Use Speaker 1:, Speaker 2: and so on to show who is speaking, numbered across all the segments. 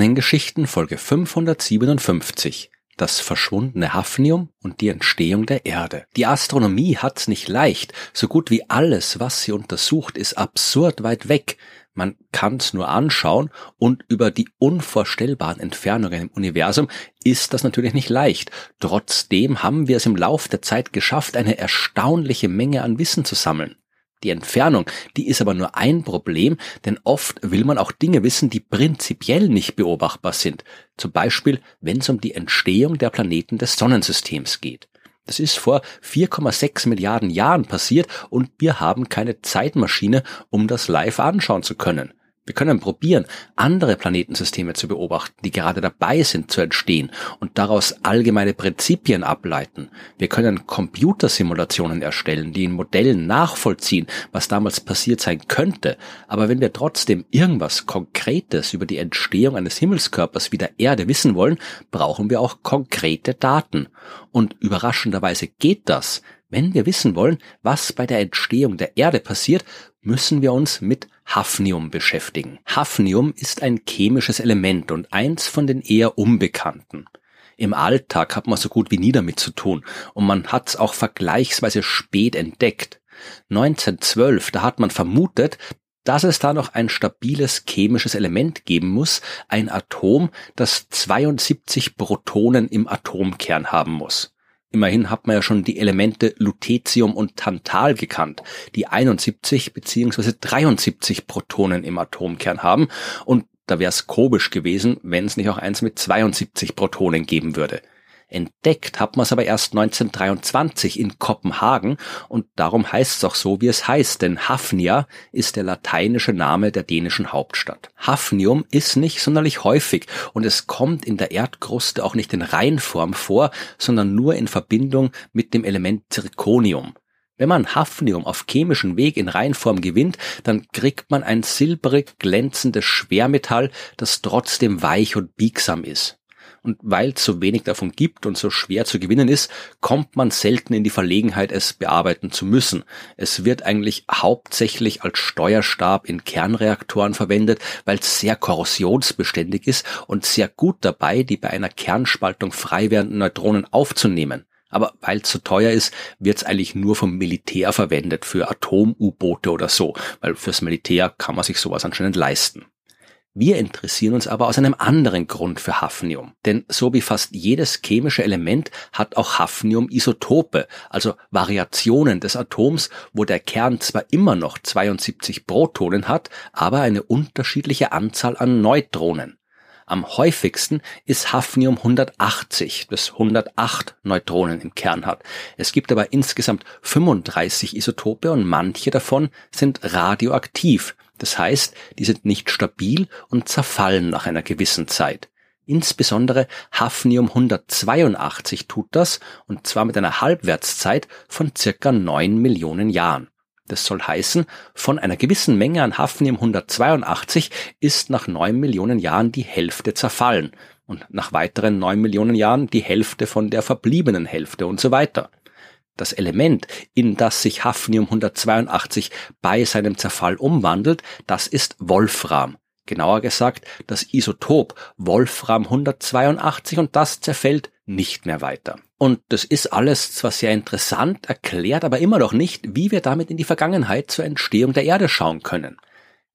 Speaker 1: Sternengeschichten Folge 557 das verschwundene Hafnium und die Entstehung der Erde. Die Astronomie hat's nicht leicht. So gut wie alles, was sie untersucht, ist absurd weit weg. Man kann's nur anschauen und über die unvorstellbaren Entfernungen im Universum ist das natürlich nicht leicht. Trotzdem haben wir es im Lauf der Zeit geschafft, eine erstaunliche Menge an Wissen zu sammeln. Die Entfernung, die ist aber nur ein Problem, denn oft will man auch Dinge wissen, die prinzipiell nicht beobachtbar sind. Zum Beispiel, wenn es um die Entstehung der Planeten des Sonnensystems geht. Das ist vor 4,6 Milliarden Jahren passiert und wir haben keine Zeitmaschine, um das live anschauen zu können. Wir können probieren, andere Planetensysteme zu beobachten, die gerade dabei sind zu entstehen und daraus allgemeine Prinzipien ableiten. Wir können Computersimulationen erstellen, die in Modellen nachvollziehen, was damals passiert sein könnte. Aber wenn wir trotzdem irgendwas Konkretes über die Entstehung eines Himmelskörpers wie der Erde wissen wollen, brauchen wir auch konkrete Daten. Und überraschenderweise geht das. Wenn wir wissen wollen, was bei der Entstehung der Erde passiert, müssen wir uns mit Hafnium beschäftigen. Hafnium ist ein chemisches Element und eins von den eher unbekannten. Im Alltag hat man so gut wie nie damit zu tun und man hat es auch vergleichsweise spät entdeckt. 1912, da hat man vermutet, dass es da noch ein stabiles chemisches Element geben muss, ein Atom, das 72 Protonen im Atomkern haben muss. Immerhin hat man ja schon die Elemente Lutetium und Tantal gekannt, die 71 bzw. 73 Protonen im Atomkern haben und da wäre es komisch gewesen, wenn es nicht auch eins mit 72 Protonen geben würde. Entdeckt hat man es aber erst 1923 in Kopenhagen und darum heißt es auch so, wie es heißt, denn Hafnia ist der lateinische Name der dänischen Hauptstadt. Hafnium ist nicht sonderlich häufig und es kommt in der Erdkruste auch nicht in Reinform vor, sondern nur in Verbindung mit dem Element Zirconium. Wenn man Hafnium auf chemischen Weg in Reinform gewinnt, dann kriegt man ein silbrig glänzendes Schwermetall, das trotzdem weich und biegsam ist. Und weil es so wenig davon gibt und so schwer zu gewinnen ist, kommt man selten in die Verlegenheit, es bearbeiten zu müssen. Es wird eigentlich hauptsächlich als Steuerstab in Kernreaktoren verwendet, weil es sehr korrosionsbeständig ist und sehr gut dabei, die bei einer Kernspaltung frei werdenden Neutronen aufzunehmen. Aber weil es zu so teuer ist, wird es eigentlich nur vom Militär verwendet für Atom-U-Boote oder so, weil fürs Militär kann man sich sowas anscheinend leisten. Wir interessieren uns aber aus einem anderen Grund für Hafnium. Denn so wie fast jedes chemische Element hat auch Hafnium Isotope, also Variationen des Atoms, wo der Kern zwar immer noch 72 Protonen hat, aber eine unterschiedliche Anzahl an Neutronen. Am häufigsten ist Hafnium 180, das 108 Neutronen im Kern hat. Es gibt aber insgesamt 35 Isotope und manche davon sind radioaktiv. Das heißt, die sind nicht stabil und zerfallen nach einer gewissen Zeit. Insbesondere Hafnium 182 tut das, und zwar mit einer Halbwertszeit von circa 9 Millionen Jahren. Das soll heißen, von einer gewissen Menge an Hafnium 182 ist nach 9 Millionen Jahren die Hälfte zerfallen und nach weiteren 9 Millionen Jahren die Hälfte von der verbliebenen Hälfte und so weiter. Das Element, in das sich Hafnium 182 bei seinem Zerfall umwandelt, das ist Wolfram. Genauer gesagt, das Isotop Wolfram 182 und das zerfällt nicht mehr weiter. Und das ist alles zwar sehr interessant, erklärt aber immer noch nicht, wie wir damit in die Vergangenheit zur Entstehung der Erde schauen können.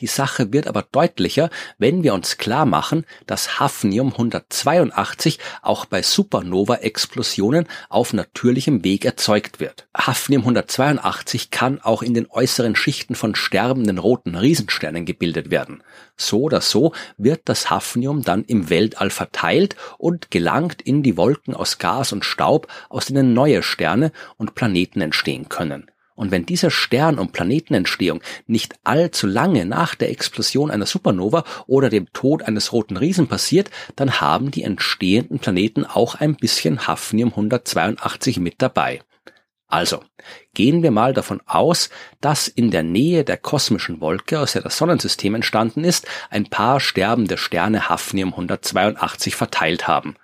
Speaker 1: Die Sache wird aber deutlicher, wenn wir uns klar machen, dass Hafnium 182 auch bei Supernova-Explosionen auf natürlichem Weg erzeugt wird. Hafnium 182 kann auch in den äußeren Schichten von sterbenden roten Riesensternen gebildet werden. So oder so wird das Hafnium dann im Weltall verteilt und gelangt in die Wolken aus Gas und Staub, aus denen neue Sterne und Planeten entstehen können. Und wenn dieser Stern- und Planetenentstehung nicht allzu lange nach der Explosion einer Supernova oder dem Tod eines roten Riesen passiert, dann haben die entstehenden Planeten auch ein bisschen Hafnium 182 mit dabei. Also, gehen wir mal davon aus, dass in der Nähe der kosmischen Wolke, aus der das Sonnensystem entstanden ist, ein paar sterbende Sterne Hafnium 182 verteilt haben.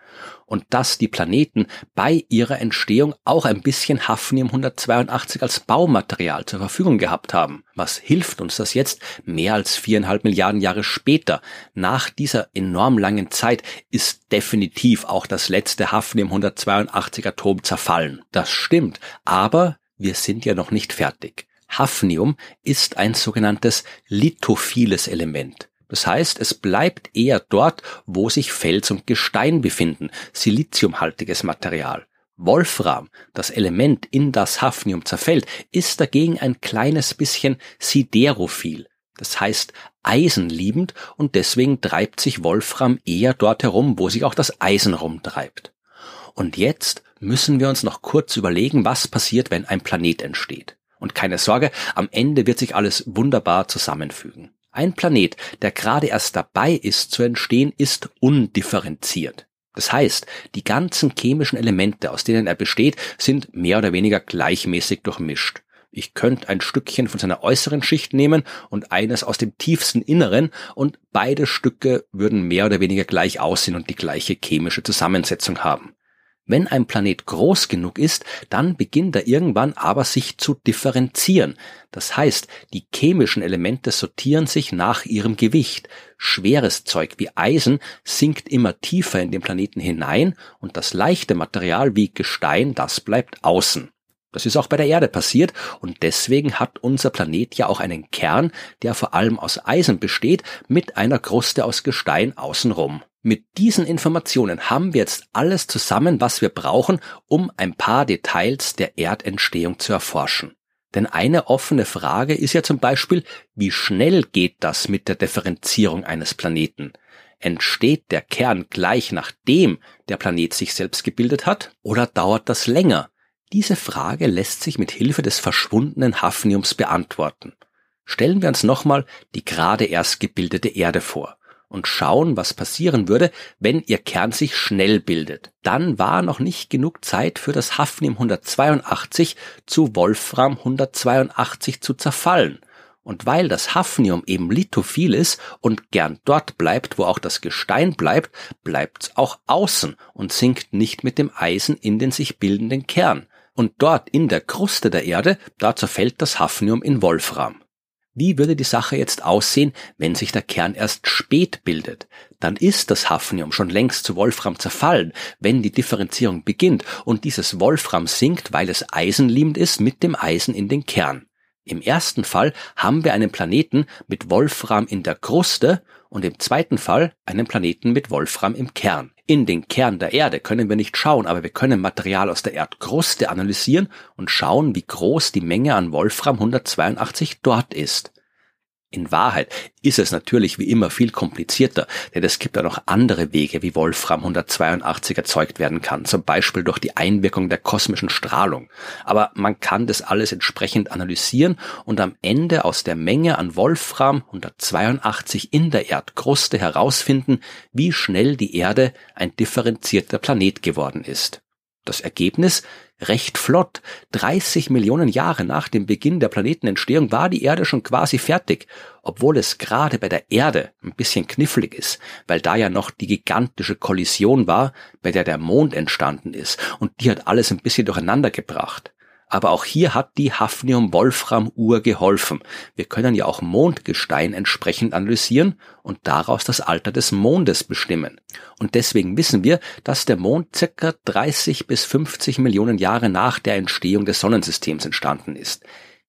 Speaker 1: Und dass die Planeten bei ihrer Entstehung auch ein bisschen Hafnium 182 als Baumaterial zur Verfügung gehabt haben. Was hilft uns das jetzt mehr als viereinhalb Milliarden Jahre später? Nach dieser enorm langen Zeit ist definitiv auch das letzte Hafnium 182 Atom zerfallen. Das stimmt, aber wir sind ja noch nicht fertig. Hafnium ist ein sogenanntes lithophiles Element. Das heißt, es bleibt eher dort, wo sich Fels und Gestein befinden, siliziumhaltiges Material. Wolfram, das Element, in das Hafnium zerfällt, ist dagegen ein kleines bisschen siderophil. Das heißt eisenliebend und deswegen treibt sich Wolfram eher dort herum, wo sich auch das Eisen rumtreibt. Und jetzt müssen wir uns noch kurz überlegen, was passiert, wenn ein Planet entsteht. Und keine Sorge, am Ende wird sich alles wunderbar zusammenfügen. Ein Planet, der gerade erst dabei ist zu entstehen, ist undifferenziert. Das heißt, die ganzen chemischen Elemente, aus denen er besteht, sind mehr oder weniger gleichmäßig durchmischt. Ich könnte ein Stückchen von seiner äußeren Schicht nehmen und eines aus dem tiefsten Inneren und beide Stücke würden mehr oder weniger gleich aussehen und die gleiche chemische Zusammensetzung haben. Wenn ein Planet groß genug ist, dann beginnt er irgendwann aber sich zu differenzieren. Das heißt, die chemischen Elemente sortieren sich nach ihrem Gewicht. Schweres Zeug wie Eisen sinkt immer tiefer in den Planeten hinein und das leichte Material wie Gestein, das bleibt außen. Das ist auch bei der Erde passiert und deswegen hat unser Planet ja auch einen Kern, der vor allem aus Eisen besteht, mit einer Kruste aus Gestein außenrum. Mit diesen Informationen haben wir jetzt alles zusammen, was wir brauchen, um ein paar Details der Erdentstehung zu erforschen. Denn eine offene Frage ist ja zum Beispiel, wie schnell geht das mit der Differenzierung eines Planeten? Entsteht der Kern gleich nachdem der Planet sich selbst gebildet hat oder dauert das länger? Diese Frage lässt sich mit Hilfe des verschwundenen Hafniums beantworten. Stellen wir uns nochmal die gerade erst gebildete Erde vor und schauen, was passieren würde, wenn ihr Kern sich schnell bildet. Dann war noch nicht genug Zeit für das Hafnium 182 zu Wolfram 182 zu zerfallen. Und weil das Hafnium eben lithophil ist und gern dort bleibt, wo auch das Gestein bleibt, bleibt's auch außen und sinkt nicht mit dem Eisen in den sich bildenden Kern. Und dort in der Kruste der Erde, da zerfällt das Hafnium in Wolfram. Wie würde die Sache jetzt aussehen, wenn sich der Kern erst spät bildet? Dann ist das Hafnium schon längst zu Wolfram zerfallen, wenn die Differenzierung beginnt und dieses Wolfram sinkt, weil es eisenliebend ist, mit dem Eisen in den Kern. Im ersten Fall haben wir einen Planeten mit Wolfram in der Kruste und im zweiten Fall einen Planeten mit Wolfram im Kern. In den Kern der Erde können wir nicht schauen, aber wir können Material aus der Erdkruste analysieren und schauen, wie groß die Menge an Wolfram 182 dort ist. In Wahrheit ist es natürlich wie immer viel komplizierter, denn es gibt ja noch andere Wege, wie Wolfram 182 erzeugt werden kann, zum Beispiel durch die Einwirkung der kosmischen Strahlung. Aber man kann das alles entsprechend analysieren und am Ende aus der Menge an Wolfram 182 in der Erdkruste herausfinden, wie schnell die Erde ein differenzierter Planet geworden ist. Das Ergebnis recht flott. 30 Millionen Jahre nach dem Beginn der Planetenentstehung war die Erde schon quasi fertig, obwohl es gerade bei der Erde ein bisschen knifflig ist, weil da ja noch die gigantische Kollision war, bei der der Mond entstanden ist, und die hat alles ein bisschen durcheinander gebracht. Aber auch hier hat die Hafnium-Wolfram-Uhr geholfen. Wir können ja auch Mondgestein entsprechend analysieren und daraus das Alter des Mondes bestimmen. Und deswegen wissen wir, dass der Mond circa 30 bis 50 Millionen Jahre nach der Entstehung des Sonnensystems entstanden ist.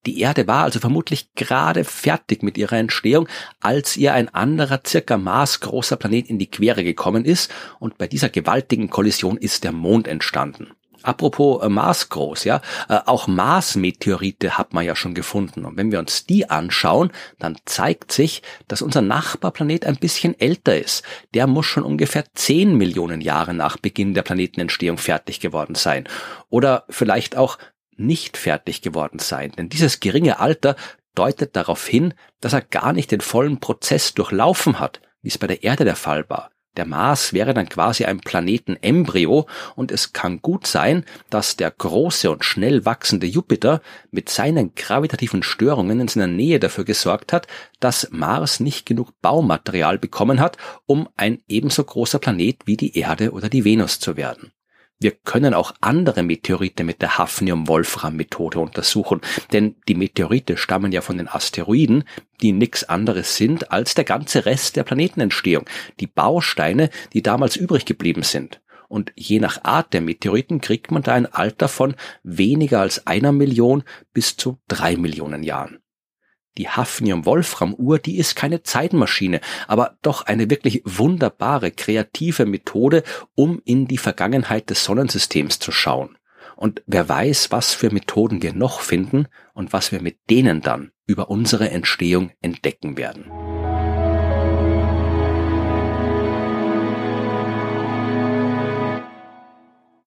Speaker 1: Die Erde war also vermutlich gerade fertig mit ihrer Entstehung, als ihr ein anderer circa maßgroßer Planet in die Quere gekommen ist und bei dieser gewaltigen Kollision ist der Mond entstanden. Apropos äh, Mars groß, ja, äh, auch Mars-Meteorite hat man ja schon gefunden. Und wenn wir uns die anschauen, dann zeigt sich, dass unser Nachbarplanet ein bisschen älter ist. Der muss schon ungefähr 10 Millionen Jahre nach Beginn der Planetenentstehung fertig geworden sein. Oder vielleicht auch nicht fertig geworden sein. Denn dieses geringe Alter deutet darauf hin, dass er gar nicht den vollen Prozess durchlaufen hat, wie es bei der Erde der Fall war. Der Mars wäre dann quasi ein Planetenembryo und es kann gut sein, dass der große und schnell wachsende Jupiter mit seinen gravitativen Störungen in seiner Nähe dafür gesorgt hat, dass Mars nicht genug Baumaterial bekommen hat, um ein ebenso großer Planet wie die Erde oder die Venus zu werden. Wir können auch andere Meteorite mit der Hafnium-Wolfram-Methode untersuchen, denn die Meteorite stammen ja von den Asteroiden, die nichts anderes sind als der ganze Rest der Planetenentstehung, die Bausteine, die damals übrig geblieben sind. Und je nach Art der Meteoriten kriegt man da ein Alter von weniger als einer Million bis zu drei Millionen Jahren. Die Hafnium-Wolfram-Uhr, die ist keine Zeitmaschine, aber doch eine wirklich wunderbare, kreative Methode, um in die Vergangenheit des Sonnensystems zu schauen. Und wer weiß, was für Methoden wir noch finden und was wir mit denen dann über unsere Entstehung entdecken werden.